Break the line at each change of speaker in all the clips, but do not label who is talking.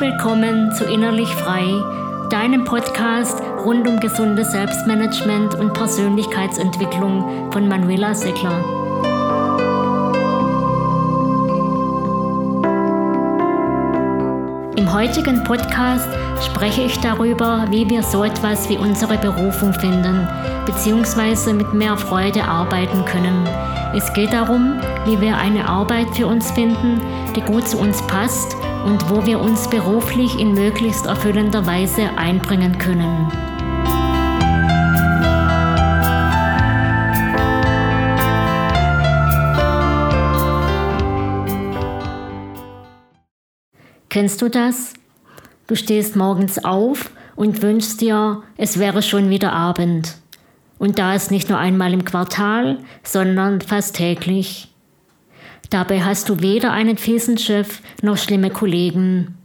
Willkommen zu Innerlich Frei, deinem Podcast rund um gesundes Selbstmanagement und Persönlichkeitsentwicklung von Manuela Seckler. Im heutigen Podcast spreche ich darüber, wie wir so etwas wie unsere Berufung finden, beziehungsweise mit mehr Freude arbeiten können. Es geht darum, wie wir eine Arbeit für uns finden, die gut zu uns passt und wo wir uns beruflich in möglichst erfüllender Weise einbringen können. Kennst du das? Du stehst morgens auf und wünschst dir, es wäre schon wieder Abend. Und da ist nicht nur einmal im Quartal, sondern fast täglich. Dabei hast du weder einen fiesen Chef noch schlimme Kollegen.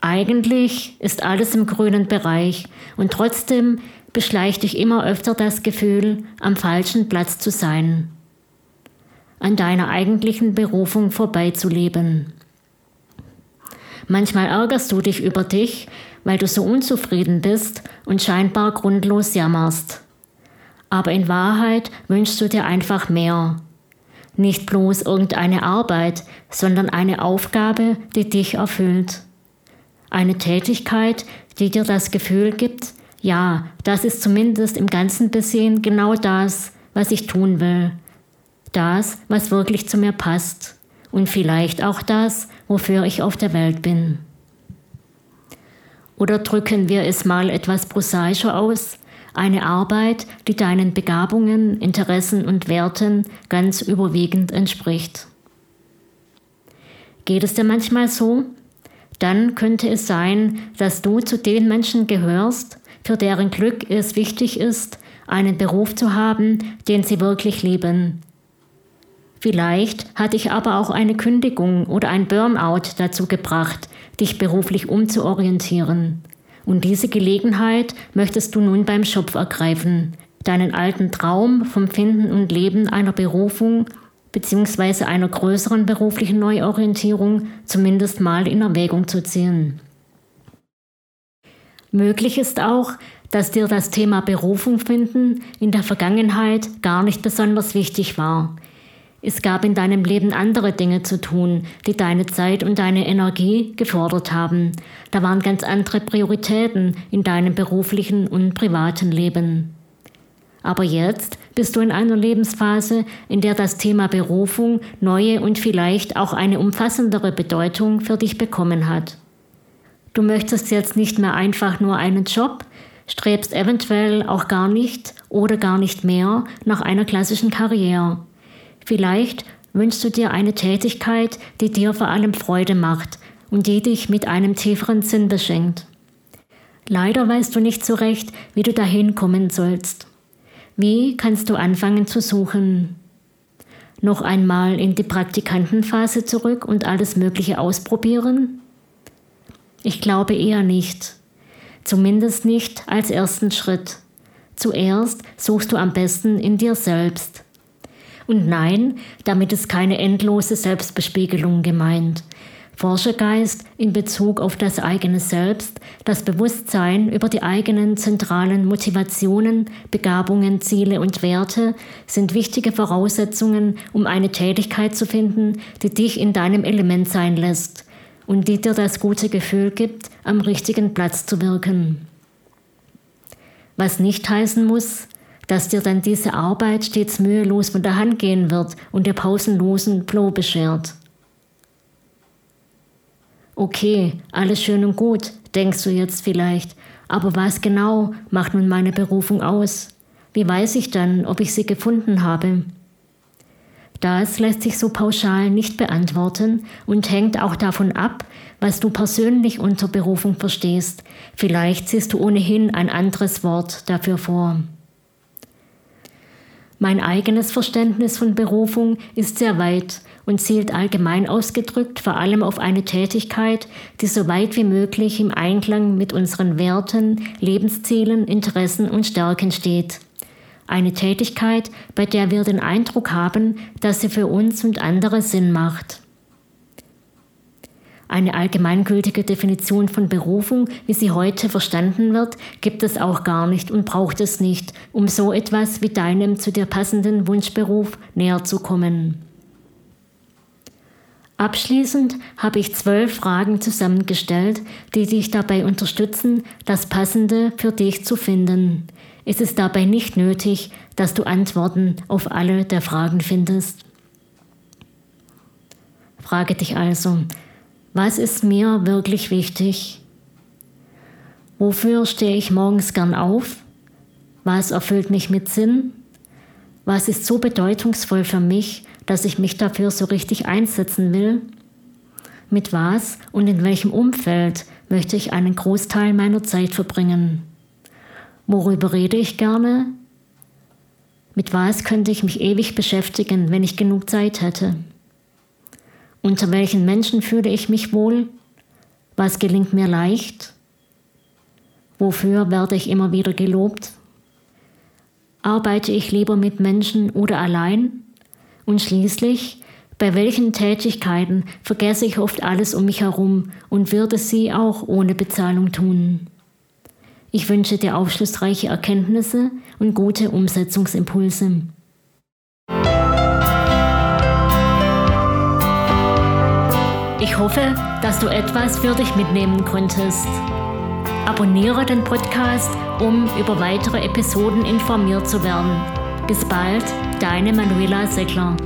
Eigentlich ist alles im grünen Bereich und trotzdem beschleicht dich immer öfter das Gefühl, am falschen Platz zu sein, an deiner eigentlichen Berufung vorbeizuleben. Manchmal ärgerst du dich über dich, weil du so unzufrieden bist und scheinbar grundlos jammerst. Aber in Wahrheit wünschst du dir einfach mehr. Nicht bloß irgendeine Arbeit, sondern eine Aufgabe, die dich erfüllt. Eine Tätigkeit, die dir das Gefühl gibt, ja, das ist zumindest im ganzen Besehen genau das, was ich tun will. Das, was wirklich zu mir passt und vielleicht auch das, wofür ich auf der Welt bin. Oder drücken wir es mal etwas prosaischer aus, eine Arbeit, die deinen Begabungen, Interessen und Werten ganz überwiegend entspricht. Geht es dir manchmal so? Dann könnte es sein, dass du zu den Menschen gehörst, für deren Glück es wichtig ist, einen Beruf zu haben, den sie wirklich lieben, Vielleicht hat dich aber auch eine Kündigung oder ein Burnout dazu gebracht, dich beruflich umzuorientieren. Und diese Gelegenheit möchtest du nun beim Schopf ergreifen, deinen alten Traum vom Finden und Leben einer Berufung bzw. einer größeren beruflichen Neuorientierung zumindest mal in Erwägung zu ziehen. Möglich ist auch, dass dir das Thema Berufung finden in der Vergangenheit gar nicht besonders wichtig war, es gab in deinem Leben andere Dinge zu tun, die deine Zeit und deine Energie gefordert haben. Da waren ganz andere Prioritäten in deinem beruflichen und privaten Leben. Aber jetzt bist du in einer Lebensphase, in der das Thema Berufung neue und vielleicht auch eine umfassendere Bedeutung für dich bekommen hat. Du möchtest jetzt nicht mehr einfach nur einen Job, strebst eventuell auch gar nicht oder gar nicht mehr nach einer klassischen Karriere. Vielleicht wünschst du dir eine Tätigkeit, die dir vor allem Freude macht und die dich mit einem tieferen Sinn beschenkt. Leider weißt du nicht so recht, wie du dahin kommen sollst. Wie kannst du anfangen zu suchen? Noch einmal in die Praktikantenphase zurück und alles Mögliche ausprobieren? Ich glaube eher nicht. Zumindest nicht als ersten Schritt. Zuerst suchst du am besten in dir selbst. Und nein, damit ist keine endlose Selbstbespiegelung gemeint. Forschergeist in Bezug auf das eigene Selbst, das Bewusstsein über die eigenen zentralen Motivationen, Begabungen, Ziele und Werte sind wichtige Voraussetzungen, um eine Tätigkeit zu finden, die dich in deinem Element sein lässt und die dir das gute Gefühl gibt, am richtigen Platz zu wirken. Was nicht heißen muss, dass dir dann diese Arbeit stets mühelos von der Hand gehen wird und dir pausenlosen Flow beschert. Okay, alles schön und gut, denkst du jetzt vielleicht, aber was genau macht nun meine Berufung aus? Wie weiß ich dann, ob ich sie gefunden habe? Das lässt sich so pauschal nicht beantworten und hängt auch davon ab, was du persönlich unter Berufung verstehst. Vielleicht siehst du ohnehin ein anderes Wort dafür vor. Mein eigenes Verständnis von Berufung ist sehr weit und zielt allgemein ausgedrückt vor allem auf eine Tätigkeit, die so weit wie möglich im Einklang mit unseren Werten, Lebenszielen, Interessen und Stärken steht. Eine Tätigkeit, bei der wir den Eindruck haben, dass sie für uns und andere Sinn macht. Eine allgemeingültige Definition von Berufung, wie sie heute verstanden wird, gibt es auch gar nicht und braucht es nicht, um so etwas wie deinem zu dir passenden Wunschberuf näher zu kommen. Abschließend habe ich zwölf Fragen zusammengestellt, die dich dabei unterstützen, das Passende für dich zu finden. Es ist dabei nicht nötig, dass du Antworten auf alle der Fragen findest. Frage dich also, was ist mir wirklich wichtig? Wofür stehe ich morgens gern auf? Was erfüllt mich mit Sinn? Was ist so bedeutungsvoll für mich, dass ich mich dafür so richtig einsetzen will? Mit was und in welchem Umfeld möchte ich einen Großteil meiner Zeit verbringen? Worüber rede ich gerne? Mit was könnte ich mich ewig beschäftigen, wenn ich genug Zeit hätte? Unter welchen Menschen fühle ich mich wohl? Was gelingt mir leicht? Wofür werde ich immer wieder gelobt? Arbeite ich lieber mit Menschen oder allein? Und schließlich, bei welchen Tätigkeiten vergesse ich oft alles um mich herum und würde sie auch ohne Bezahlung tun? Ich wünsche dir aufschlussreiche Erkenntnisse und gute Umsetzungsimpulse. Ich hoffe, dass du etwas für dich mitnehmen konntest. Abonniere den Podcast, um über weitere Episoden informiert zu werden. Bis bald, deine Manuela Seckler.